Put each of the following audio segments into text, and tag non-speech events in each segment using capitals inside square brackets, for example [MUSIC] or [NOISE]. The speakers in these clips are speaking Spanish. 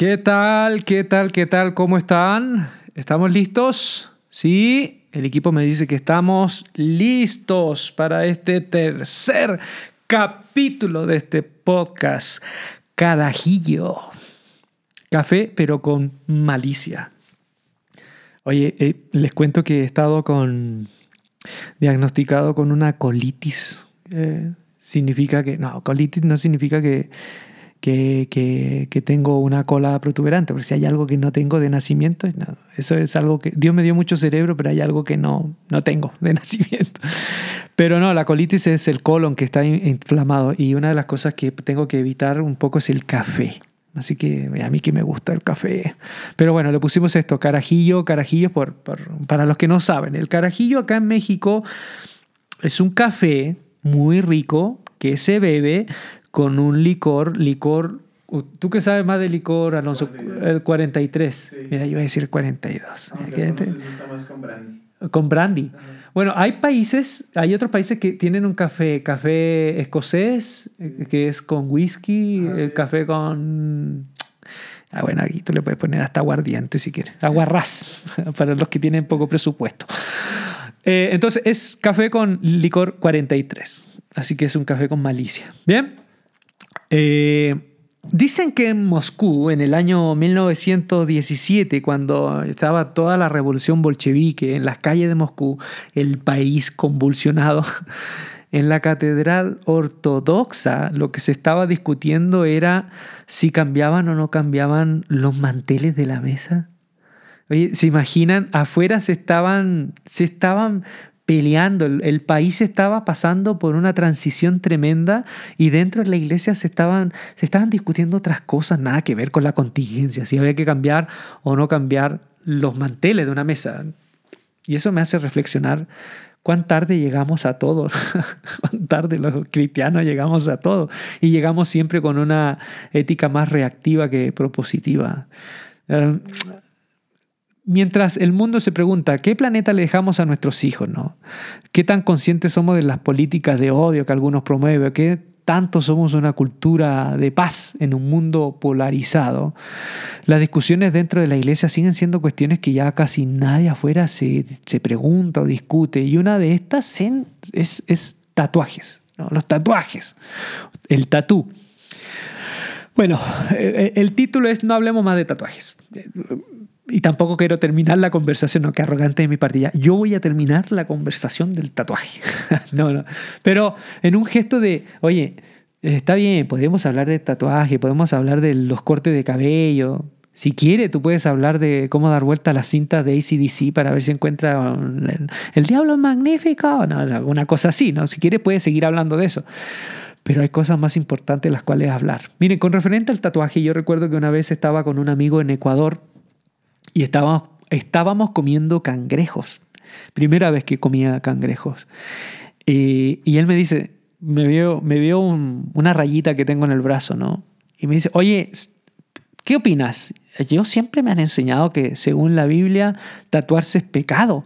¿Qué tal? ¿Qué tal? ¿Qué tal? ¿Cómo están? ¿Estamos listos? Sí, el equipo me dice que estamos listos para este tercer capítulo de este podcast. Carajillo. Café, pero con malicia. Oye, eh, les cuento que he estado con diagnosticado con una colitis. Eh, significa que, no, colitis no significa que, que, que, tengo una cola protuberante, porque si hay algo que no tengo de nacimiento, eso es algo que Dios me dio mucho cerebro, pero hay algo que no, no tengo de [LAUGHS] nacimiento. Pero no, la colitis es el colon que está inflamado y una de las cosas que tengo que evitar un poco es el café. Así que a mí que me gusta el café. Pero bueno, le pusimos esto, carajillo, carajillo, para los que no saben. El carajillo acá en México es un café muy rico que se bebe con un licor, licor, ¿tú qué sabes más de licor, Alonso? 42. El 43. Mira, yo iba a decir 42. Aunque gusta más con brandy. Con brandy. Bueno, hay países, hay otros países que tienen un café, café escocés, que es con whisky, el ah, café con... Ah, bueno, aquí tú le puedes poner hasta aguardiente si quieres. Aguarrás, [LAUGHS] para los que tienen poco presupuesto. Eh, entonces es café con licor 43. Así que es un café con malicia. Bien. Eh, dicen que en Moscú, en el año 1917, cuando estaba toda la revolución bolchevique en las calles de Moscú, el país convulsionado, [LAUGHS] en la catedral ortodoxa lo que se estaba discutiendo era si cambiaban o no cambiaban los manteles de la mesa. Oye, ¿se imaginan? Afuera se estaban, se estaban peleando, el, país estaba pasando por una transición tremenda y dentro de la iglesia se estaban, discutiendo otras cosas, nada que ver con la contingencia, si había que cambiar o no cambiar los manteles de una mesa. Y eso me hace reflexionar cuán tarde llegamos a todo, [LAUGHS] cuán tarde los cristianos llegamos a todo y llegamos siempre con una ética más reactiva que propositiva. Eh, mientras el mundo se pregunta, ¿qué planeta le dejamos a nuestros hijos? ¿no? ¿Qué tan conscientes somos de las políticas de odio que algunos promueven? ¿Qué tanto somos una cultura de paz en un mundo polarizado? Las discusiones dentro de la iglesia siguen siendo cuestiones que ya casi nadie afuera se, pregunta o discute. Y una de estas es, tatuajes, los tatuajes, el tatú. Bueno, el título es No hablemos más de tatuajes y tampoco quiero terminar la conversación, no, que arrogante de mi partida. Yo voy a terminar la conversación del tatuaje. [LAUGHS] no, no. Pero en un gesto de, oye, está bien, podemos hablar de tatuaje, podemos hablar de los cortes de cabello. Si quiere, tú puedes hablar de cómo dar vuelta a las cintas de ACDC para ver si encuentra el, diablo magnífico, no, alguna cosa así, ¿no? Si quiere, puedes seguir hablando de eso pero hay cosas más importantes las cuales hablar. Miren, con referente al tatuaje, yo recuerdo que una vez estaba con un amigo en Ecuador y estábamos, estábamos comiendo cangrejos. Primera vez que comía cangrejos. y él me dice, me vio, me vio una rayita que tengo en el brazo, ¿no? Y me dice, oye, ¿qué opinas? Yo siempre me han enseñado que según la Biblia tatuarse es pecado.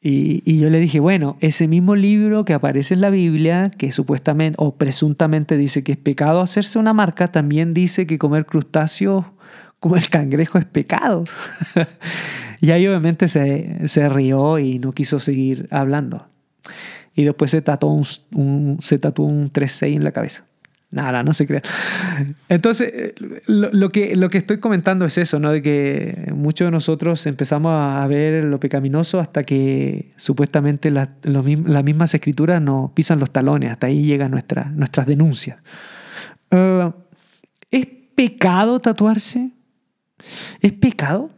Y, y, yo le dije, bueno, ese mismo libro que aparece en la Biblia, que supuestamente o presuntamente dice que es pecado hacerse una marca, también dice que comer crustáceos como el cangrejo es pecado. [LAUGHS] y ahí obviamente se, se, rió y no quiso seguir hablando. Y después se tatuó un, se tatuó un 3-6 en la cabeza. Nada, no se crea. Entonces, eh, lo, que, lo que estoy comentando es eso, ¿no? De que muchos de nosotros empezamos a ver lo pecaminoso hasta que supuestamente las mismas escrituras nos pisan los talones. Hasta ahí llegan nuestra, nuestras denuncias. Uh, ¿Es pecado tatuarse? ¿Es pecado?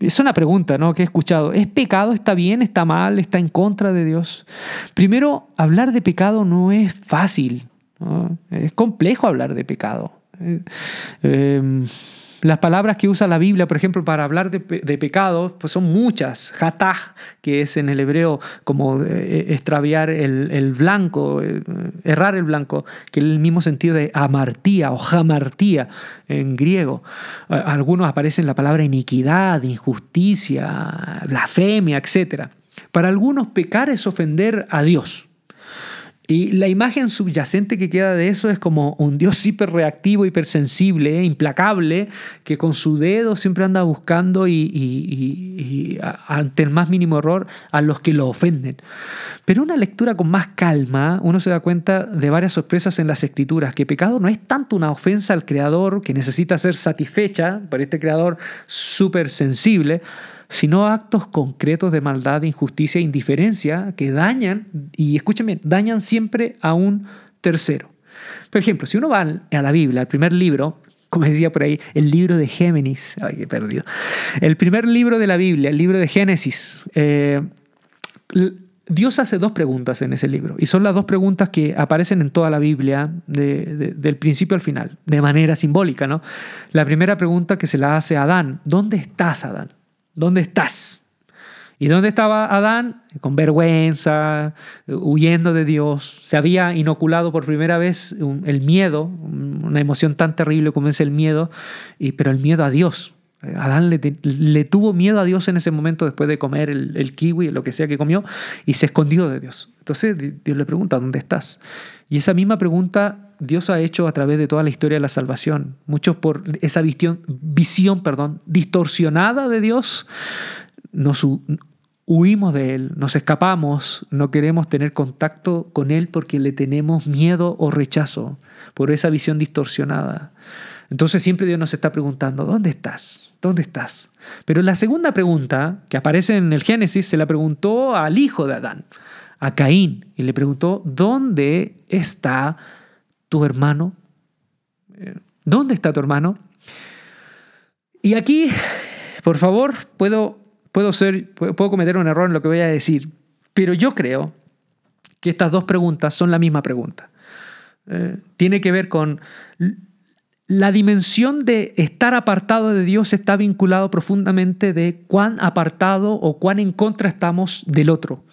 Es una pregunta ¿no? que he escuchado. ¿Es pecado? ¿Está bien? ¿Está mal? ¿Está en contra de Dios? Primero, hablar de pecado no es fácil. Es complejo hablar de pecado. Eh, em, las palabras que usa la Biblia, por ejemplo, para hablar de, de pecado, pues son muchas. Hatah, que es en el hebreo como eh, extraviar el, blanco, eh, errar el blanco, que es el mismo sentido de amartía o jamartía en griego. Algunos aparecen la palabra iniquidad, injusticia, blasfemia, etc. Para algunos pecar es ofender a Dios. Y la imagen subyacente que queda de eso es como un Dios [LAUGHS] hiperreactivo, hipersensible, implacable, que con su dedo siempre anda buscando y, y, ante el más mínimo error a los que lo ofenden. Pero una lectura con más calma, uno se da cuenta de varias sorpresas en las escrituras, que pecado no es tanto una ofensa al Creador que necesita ser satisfecha por este Creador súper sensible, sino actos concretos de maldad, injusticia e indiferencia que dañan, y escuchen bien, dañan siempre a un tercero. Por ejemplo, si uno va a la Biblia, al primer libro, como decía por ahí, el libro de Géminis, ay, qué perdido, el primer libro de la Biblia, el libro de Génesis, eh, Dios hace dos preguntas en ese libro, y son las dos preguntas que aparecen en toda la Biblia, del principio al final, de manera simbólica. ¿no? La primera pregunta que se la hace a Adán, ¿dónde estás, Adán? ¿Dónde estás? ¿Y dónde estaba Adán? Con vergüenza, huyendo de Dios. Se había inoculado por primera vez el miedo, una emoción tan terrible como es el miedo, pero el miedo a Dios. Adán le, tuvo miedo a Dios en ese momento después de comer el, el kiwi, lo que sea que comió, y se escondió de Dios. Entonces Dios le pregunta, ¿dónde estás? Y esa misma pregunta Dios ha hecho a través de toda la historia de la salvación. Muchos por esa visión, visión perdón, distorsionada de Dios, nos huimos de Él, nos escapamos, no queremos tener contacto con Él porque le tenemos miedo o rechazo por esa visión distorsionada. Entonces siempre Dios nos está preguntando, ¿dónde estás? ¿Dónde estás? Pero la segunda pregunta que aparece en el Génesis se la preguntó al hijo de Adán, a Caín, y le preguntó, ¿dónde está tu hermano? Eh, ¿Dónde está tu hermano? Y aquí, por favor, puedo, puedo, ser, puedo cometer un error en lo que voy a decir, pero yo creo que estas dos preguntas son la misma pregunta. Eh, tiene que ver con la dimensión de estar apartado de Dios está vinculado profundamente de cuán apartado o cuán en contra estamos del otro.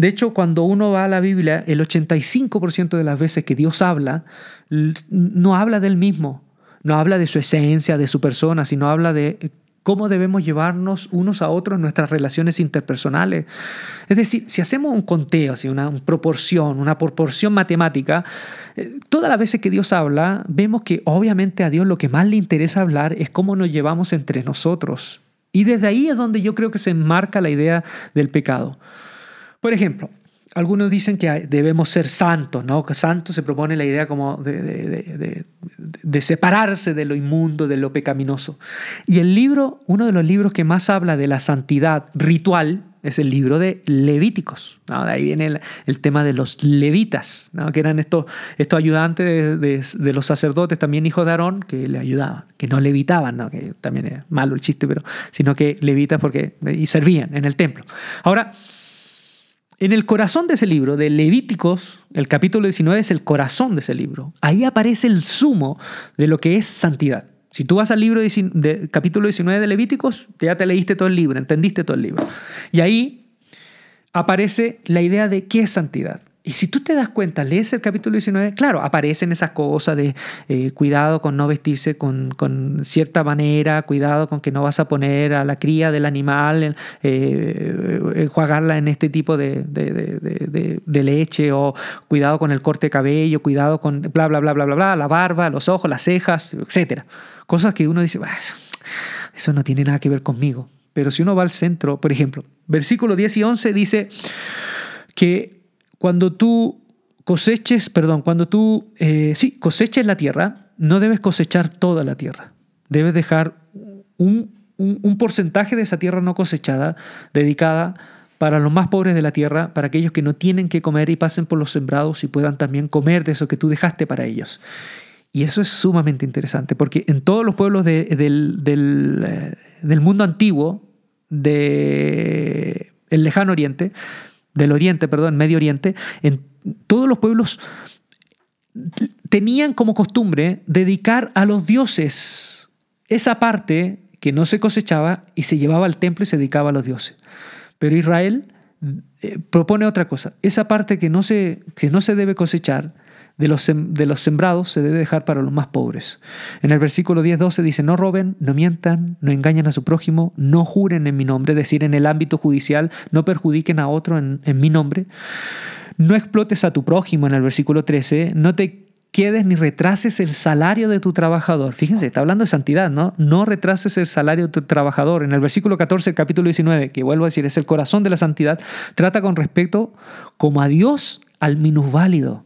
De hecho, cuando uno va a la Biblia, el 85% de las veces que Dios habla, no habla del mismo, no habla de su esencia, de su persona, sino habla de cómo debemos llevarnos unos a otros nuestras relaciones interpersonales. Es decir, si hacemos un conteo, una, proporción, una proporción matemática, eh, todas las veces que Dios habla, vemos que obviamente a Dios lo que más le interesa hablar es cómo nos llevamos entre nosotros. Y desde ahí es donde yo creo que se enmarca la idea del pecado. Por ejemplo, algunos dicen que debemos ser santos, ¿no? Que santo se propone la idea como de, separarse de lo inmundo, de lo pecaminoso. Y el libro, uno de los libros que más habla de la santidad ritual, es el libro de Levíticos. De ahí viene el, tema de los levitas, que eran estos, estos ayudantes de, los sacerdotes, también hijos de Aarón, que le ayudaban, que no levitaban, ¿no? que también es malo el chiste, pero sino que levitas porque y servían en el templo. Ahora, en el corazón de ese libro, de Levíticos, el capítulo 19 es el corazón de ese libro. Ahí aparece el sumo de lo que es santidad. Si tú vas al libro capítulo 19 de Levíticos, ya te leíste todo el libro, entendiste todo el libro. Y ahí aparece la idea de qué es santidad. Y si tú te das cuenta, lees el capítulo 19, claro, aparecen esas cosas de eh, cuidado con no vestirse con, cierta manera, cuidado con que no vas a poner a la cría del animal, eh, enjuagarla en este tipo de, leche, o cuidado con el corte de cabello, cuidado con bla, bla, bla, bla, bla, bla, la barba, los ojos, las cejas, etc. Cosas que uno dice, eso no tiene nada que ver conmigo. Pero si uno va al centro, por ejemplo, versículo 10 y 11 dice que cuando tú coseches, perdón, cuando tú, eh, sí, coseches la tierra, no debes cosechar toda la tierra. Debes dejar un, porcentaje de esa tierra no cosechada dedicada para los más pobres de la tierra, para aquellos que no tienen que comer y pasen por los sembrados y puedan también comer de eso que tú dejaste para ellos. Y eso es sumamente interesante, porque en todos los pueblos eh, del, mundo antiguo, del lejano oriente, del Oriente, perdón, Medio Oriente, en todos los pueblos tenían como costumbre dedicar a los dioses esa parte que no se cosechaba y se llevaba al templo y se dedicaba a los dioses. Pero Israel eh, propone otra cosa, esa parte que no se, que no se debe cosechar, de los, de los sembrados se debe dejar para los más pobres. En el versículo 10-12 dice, no roben, no mientan, no engañen a su prójimo, no juren en mi nombre, es decir, en el ámbito judicial, no perjudiquen a otro en, mi nombre. No explotes a tu prójimo en el versículo 13. No te quedes ni retrases el salario de tu trabajador. Fíjense, está hablando de santidad, ¿no? No retrases el salario de tu trabajador. En el versículo 14, el capítulo 19, que vuelvo a decir, es el corazón de la santidad, trata con respeto como a Dios al minusválido.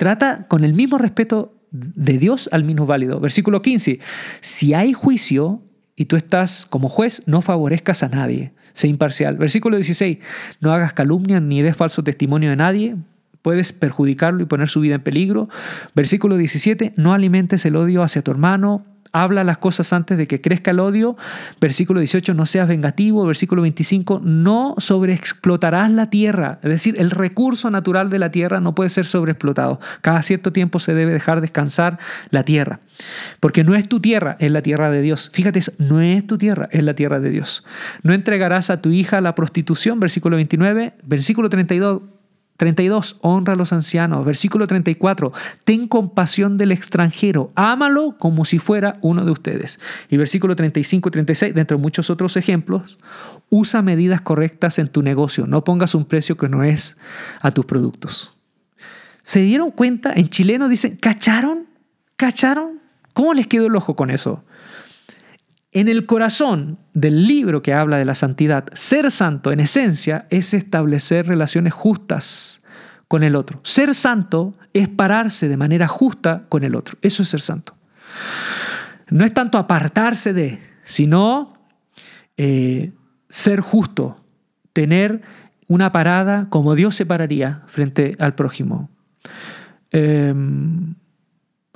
Trata con el mismo respeto de Dios al minusválido. Versículo 15, si hay juicio y tú estás como juez, no favorezcas a nadie. Sé imparcial. Versículo 16, no hagas calumnia ni des falso testimonio de nadie, puedes perjudicarlo y poner su vida en peligro. Versículo 17, no alimentes el odio hacia tu hermano, habla las cosas antes de que crezca el odio. Versículo 18, no seas vengativo. Versículo 25, no sobreexplotarás la tierra. Es decir, el recurso natural de la tierra no puede ser sobreexplotado. Cada cierto tiempo se debe dejar descansar la tierra. Porque no es tu tierra, es la tierra de Dios. Fíjate, no es tu tierra, es la tierra de Dios. No entregarás a tu hija la prostitución. Versículo 29. Versículo 32 32, honra a los ancianos. Versículo 34, ten compasión del extranjero, ámalo como si fuera uno de ustedes. Y versículo 35 y 36, dentro de muchos otros ejemplos, usa medidas correctas en tu negocio, no pongas un precio que no es a tus productos. ¿Se dieron cuenta? En chileno dicen, ¿cacharon? ¿Cacharon? ¿Cómo les quedó el ojo con eso? En el corazón del libro que habla de la santidad, ser santo en esencia es establecer relaciones justas con el otro. Ser santo es pararse de manera justa con el otro. Eso es ser santo. No es tanto apartarse de, sino eh, ser justo, tener una parada como Dios se pararía frente al prójimo. Em,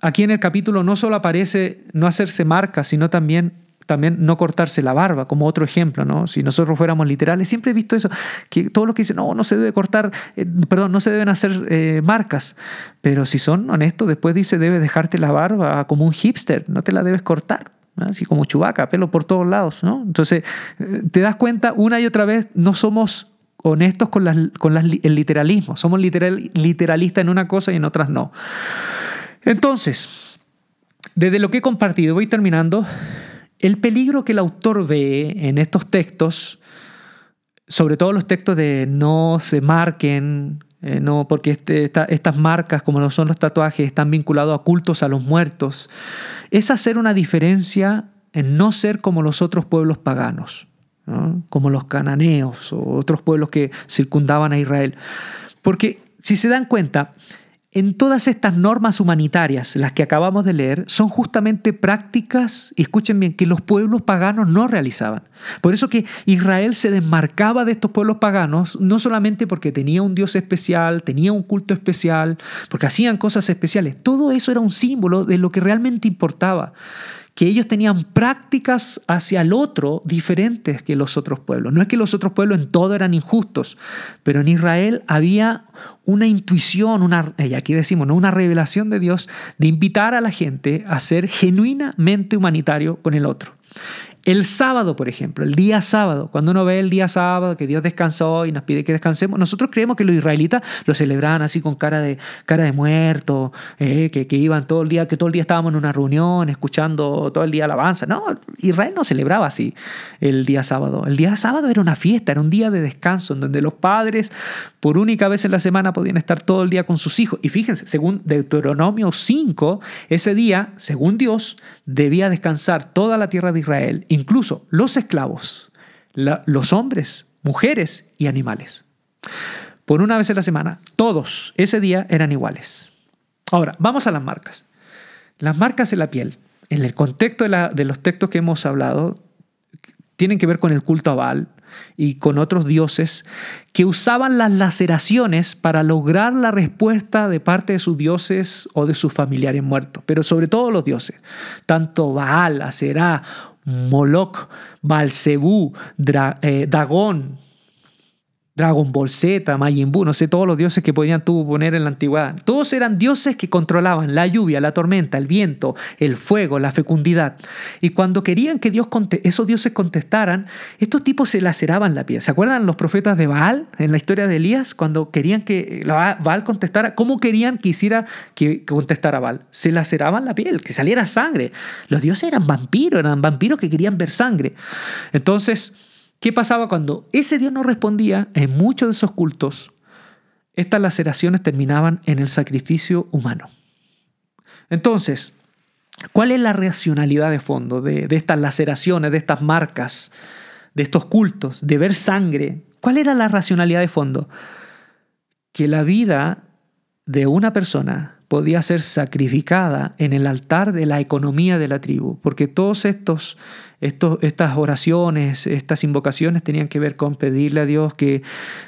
aquí en el capítulo no solo aparece no hacerse marca, sino también también no cortarse la barba, como otro ejemplo, ¿no? Si nosotros fuéramos literales, siempre he visto eso, que todos los que dicen, no, no se debe cortar, eh, perdón, no se deben hacer eh, marcas, pero si son honestos, después dice, debes dejarte la barba como un hipster, no te la debes cortar, así como chubaca, pelo por todos lados, ¿no? Entonces, eh, te das cuenta, una y otra vez, no somos honestos con, las, con el literalismo, somos literal, literalistas en una cosa y en otras no. Entonces, desde lo que he compartido, voy terminando, el peligro que el autor ve en estos textos, sobre todo los textos de no se marquen, eh, no, porque este, estas marcas, como no son los tatuajes, están vinculados a cultos a los muertos, es hacer una diferencia en no ser como los otros pueblos paganos, como los cananeos o otros pueblos que circundaban a Israel. Porque si se dan cuenta, en todas estas normas humanitarias, las que acabamos de leer, son justamente prácticas, y escuchen bien, que los pueblos paganos no realizaban. Por eso que Israel se desmarcaba de estos pueblos paganos, no solamente porque tenía un Dios especial, tenía un culto especial, porque hacían cosas especiales. Todo eso era un símbolo de lo que realmente importaba que ellos tenían prácticas hacia el otro diferentes que los otros pueblos. No es que los otros pueblos en todo eran injustos, pero en Israel había una intuición, una, y aquí decimos, ¿no? una revelación de Dios de invitar a la gente a ser genuinamente humanitario con el otro. El sábado, por ejemplo, el día sábado, cuando uno ve el día sábado que Dios descansó y nos pide que descansemos, nosotros creemos que los israelitas lo celebraban así con cara de, cara de muerto, eh, que, que, iban todo el día, que todo el día estábamos en una reunión escuchando todo el día alabanza. No, Israel no celebraba así el día sábado. El día sábado era una fiesta, era un día de descanso en donde los padres por única vez en la semana podían estar todo el día con sus hijos. Y fíjense, según Deuteronomio 5, ese día, según Dios, debía descansar toda la tierra de Israel incluso los esclavos, los hombres, mujeres y animales. Por una vez en la semana, todos ese día eran iguales. Ahora, vamos a las marcas. Las marcas en la piel, en el contexto de, los textos que hemos hablado, tienen que ver con el culto a Baal, y con otros dioses que usaban las laceraciones para lograr la respuesta de parte de sus dioses o de sus familiares muertos, pero sobre todo los dioses, tanto Baal, Aserá, Moloch, Balcebú, eh, Dagón, Dragon Ball Z, Majin Buu, no sé, todos los dioses que podían tú poner en la antigüedad. Todos eran dioses que controlaban la lluvia, la tormenta, el viento, el fuego, la fecundidad. Y cuando querían que Dios esos dioses contestaran, estos tipos se laceraban la piel. ¿Se acuerdan los profetas de Baal en la historia de Elías? Cuando querían que Baal contestara, ¿cómo querían que hiciera que contestara Baal? Se laceraban la piel, que saliera sangre. Los dioses eran vampiros, eran vampiros que querían ver sangre. Entonces, ¿Qué pasaba cuando ese Dios no respondía en muchos de esos cultos? estas laceraciones terminaban en el sacrificio humano. Entonces, ¿cuál es la racionalidad de fondo de, de estas laceraciones, de estas marcas, de estos cultos, de ver sangre? ¿Cuál era la racionalidad de fondo? Que la vida de una persona podía ser sacrificada en el altar de la economía de la tribu, porque todos estos, estas oraciones, estas invocaciones tenían que ver con pedirle a Dios que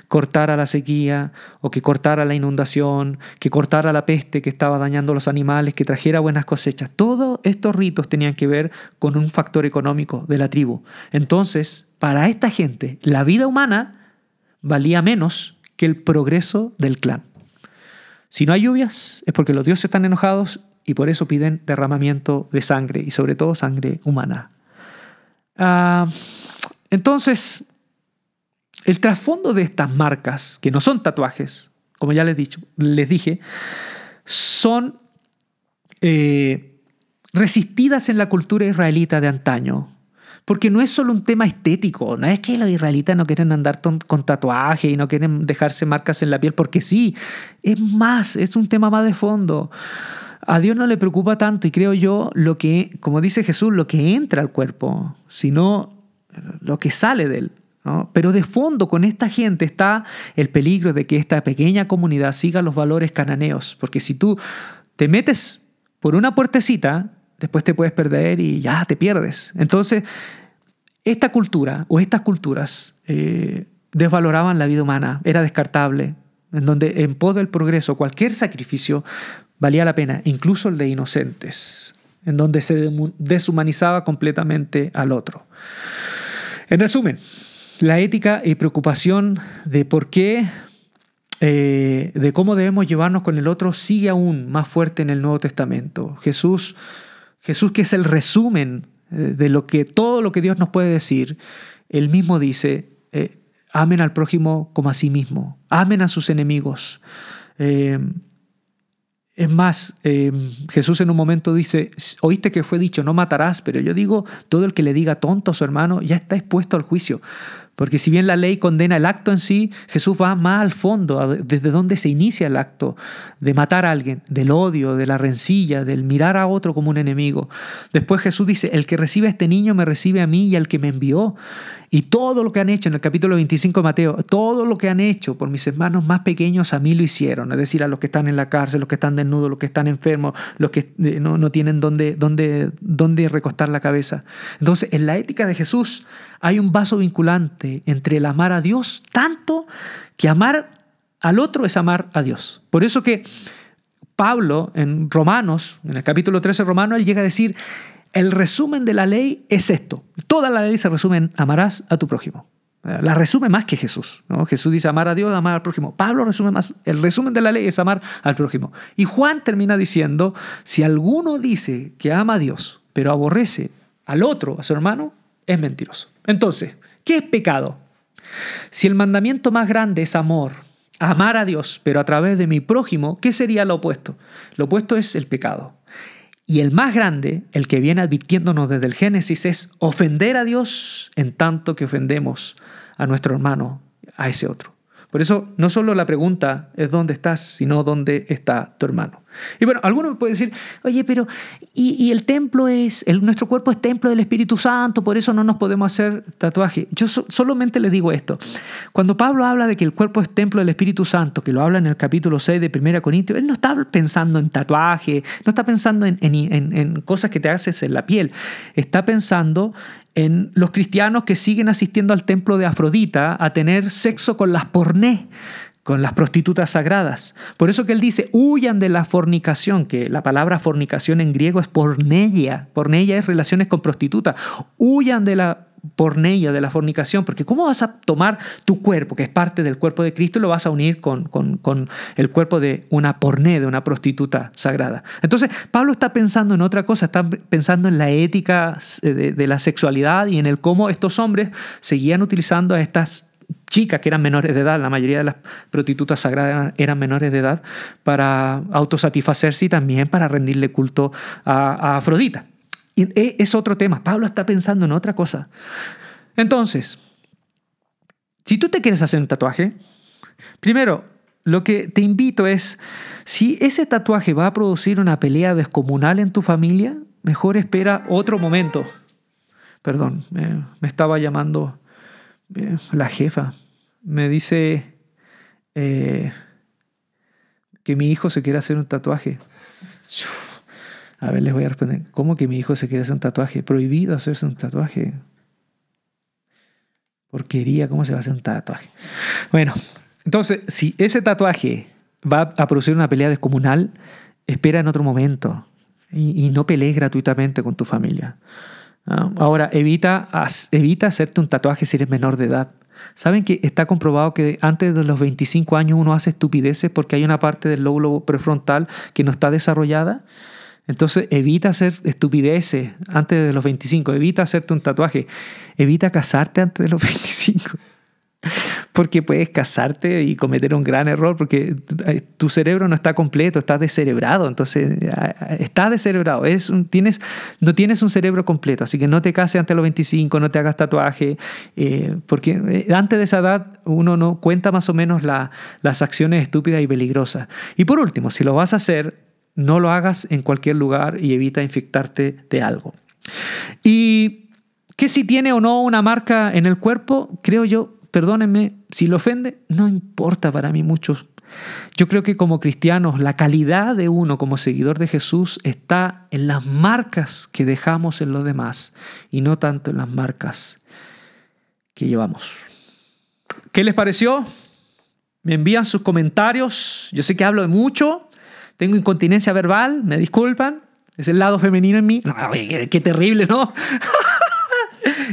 cortara la sequía o que cortara la inundación, que cortara la peste que estaba dañando los animales, que trajera buenas cosechas. Todos estos ritos tenían que ver con un factor económico de la tribu. Entonces, para esta gente, la vida humana valía menos que el progreso del clan. Si no hay lluvias es porque los dioses están enojados y por eso piden derramamiento de sangre y sobre todo sangre humana. Ah, entonces, el trasfondo de estas marcas, que no son tatuajes, como ya les, dicho, les dije, son eh, resistidas en la cultura israelita de antaño. Porque no es solo un tema estético, no es que los israelitas no quieren andar con tatuaje y no quieren dejarse marcas en la piel, porque sí, es más, es un tema más de fondo. A Dios no le preocupa tanto y creo yo lo que, como dice Jesús, lo que entra al cuerpo, sino lo que sale de él. Pero de fondo con esta gente está el peligro de que esta pequeña comunidad siga los valores cananeos, porque si tú te metes por una puertecita, después te puedes perder y ya te pierdes. Entonces, esta cultura o estas culturas eh, desvaloraban la vida humana, era descartable, en donde en pos del progreso cualquier sacrificio valía la pena, incluso el de inocentes, en donde se deshumanizaba completamente al otro. En resumen, la ética y preocupación de por qué, eh, de cómo debemos llevarnos con el otro, sigue aún más fuerte en el Nuevo Testamento. Jesús Jesús que es el resumen eh, de lo que todo lo que Dios nos puede decir, él mismo dice, eh, amen al prójimo como a sí mismo, amen a sus enemigos. Eh, es más, Jesús en un momento dice, oíste que fue dicho, no matarás, pero yo digo, todo el que le diga tonto a su hermano ya está expuesto al juicio. Porque si bien la ley condena el acto en sí, Jesús va más al fondo, desde donde se inicia el acto de matar a alguien, del odio, de la rencilla, del mirar a otro como un enemigo. Después Jesús dice, el que recibe a este niño me recibe a mí y al que me envió. Y todo lo que han hecho en el capítulo 25 de Mateo, todo lo que han hecho por mis hermanos más pequeños a mí lo hicieron, es decir, a los que están en la cárcel, los que están desnudos, los que están enfermos, los que eh, no, no tienen dónde, dónde, dónde recostar la cabeza. Entonces, en la ética de Jesús hay un vaso vinculante entre el amar a Dios tanto que amar al otro es amar a Dios. Por eso que Pablo en Romanos, en el capítulo 13 de Romanos, él llega a decir, el resumen de la ley es esto. Toda la ley se resume en amarás a tu prójimo. La resume más que Jesús. Jesús dice amar a Dios, amar al prójimo. Pablo resume más. El resumen de la ley es amar al prójimo. Y Juan termina diciendo, si alguno dice que ama a Dios, pero aborrece al otro, a su hermano, es mentiroso. Entonces, ¿qué es pecado? Si el mandamiento más grande es amor, amar a Dios, pero a través de mi prójimo, ¿qué sería lo opuesto? Lo opuesto es el pecado. Y el más grande, el que viene advirtiéndonos desde el Génesis, es ofender a Dios en tanto que ofendemos a nuestro hermano, a ese otro. Por eso no solo la pregunta es dónde estás, sino dónde está tu hermano. Y bueno, alguno me puede decir, oye, pero y, el templo es, el, nuestro cuerpo es templo del Espíritu Santo, por eso no nos podemos hacer tatuaje. Yo solamente le digo esto. Cuando Pablo habla de que el cuerpo es templo del Espíritu Santo, que lo habla en el capítulo 6 de 1 Corintios, él no está pensando en tatuaje, no está pensando en, en, en cosas que te haces en la piel, está pensando en los cristianos que siguen asistiendo al templo de Afrodita a tener sexo con las porné, con las prostitutas sagradas. Por eso que él dice, huyan de la fornicación, que la palabra fornicación en griego es porneia. Porneia es relaciones con prostitutas. Huyan de la porneia, de la fornicación, porque ¿cómo vas a tomar tu cuerpo, que es parte del cuerpo de Cristo, y lo vas a unir con, con, el cuerpo de una porné, de una prostituta sagrada? Entonces, Pablo está pensando en otra cosa, está pensando en la ética de, de la sexualidad y en el cómo estos hombres seguían utilizando a estas chicas que eran menores de edad, la mayoría de las prostitutas sagradas eran menores de edad, para autosatisfacerse y también para rendirle culto a Afrodita. E, es otro tema. Pablo está pensando en otra cosa. Entonces, si tú te quieres hacer un tatuaje, primero, lo que te invito es, si ese tatuaje va a producir una pelea descomunal en tu familia, mejor espera otro momento. Perdón, me estaba llamando eh, la jefa. Me dice eh, que mi hijo se quiere hacer un tatuaje. A ver, les voy a responder. ¿Cómo que mi hijo se quiere hacer un tatuaje? Prohibido hacerse un tatuaje. Porquería, ¿cómo se va a hacer un tatuaje? Bueno, entonces, si ese tatuaje va a producir una pelea descomunal, espera en otro momento y, no pelees gratuitamente con tu familia. ¿Ah? Ahora, evita, evita hacerte un tatuaje si eres menor de edad. ¿Saben que está comprobado que antes de los 25 años uno hace estupideces porque hay una parte del lóbulo prefrontal que no está desarrollada? Entonces evita hacer estupideces antes de los 25, evita hacerte un tatuaje, evita casarte antes de los [LAUGHS] 25. Porque puedes casarte y cometer un gran error porque tu cerebro no está completo, está descerebrado. Entonces, está descerebrado. Es tienes, no tienes un cerebro completo. Así que no te cases antes de los 25, no te hagas tatuaje. Eh, porque eh, antes de esa edad uno no cuenta más o menos las acciones estúpidas y peligrosas. Y por último, si lo vas a hacer, no lo hagas en cualquier lugar y evita infectarte de algo. Y que si tiene o no una marca en el cuerpo, creo yo, perdónenme, si lo ofende, no importa para mí mucho. Yo creo que como cristianos la calidad de uno como seguidor de Jesús está en las marcas que dejamos en los demás y no tanto en las marcas que llevamos. ¿Qué les pareció? Me envían sus comentarios. Yo sé que hablo de mucho, tengo incontinencia verbal, me disculpan. Es el lado femenino en mí. No, qué, terrible, ¿no? [LAUGHS]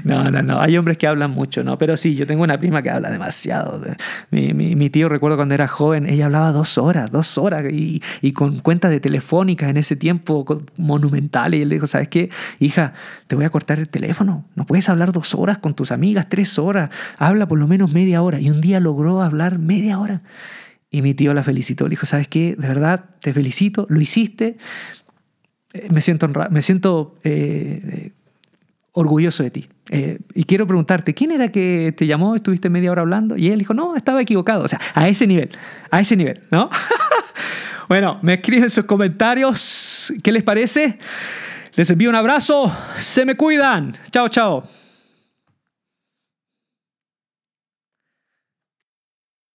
No, no, no. Hay hombres que hablan mucho, ¿no? Pero sí, yo tengo una prima que habla demasiado. Mi, mi, tío, recuerdo cuando era joven, ella hablaba dos horas, dos horas, y, y con cuentas de telefónicas en ese tiempo monumentales. Y él le dijo, ¿sabes qué? Hija, te voy a cortar el teléfono. No puedes hablar dos horas con tus amigas, tres horas. Habla por lo menos media hora. Y un día logró hablar media hora. Y mi tío la felicitó. Le dijo, ¿sabes qué? De verdad, te felicito, lo hiciste. Eh, me siento, me siento eh, eh, orgulloso de ti. y quiero preguntarte, ¿quién era que te llamó? ¿Estuviste media hora hablando? Y él dijo, no, estaba equivocado. O sea, a ese nivel, a ese nivel, ¿no? [LAUGHS] bueno, me escriben sus comentarios. ¿Qué les parece? Les envío un abrazo. Se me cuidan. Chao, chao.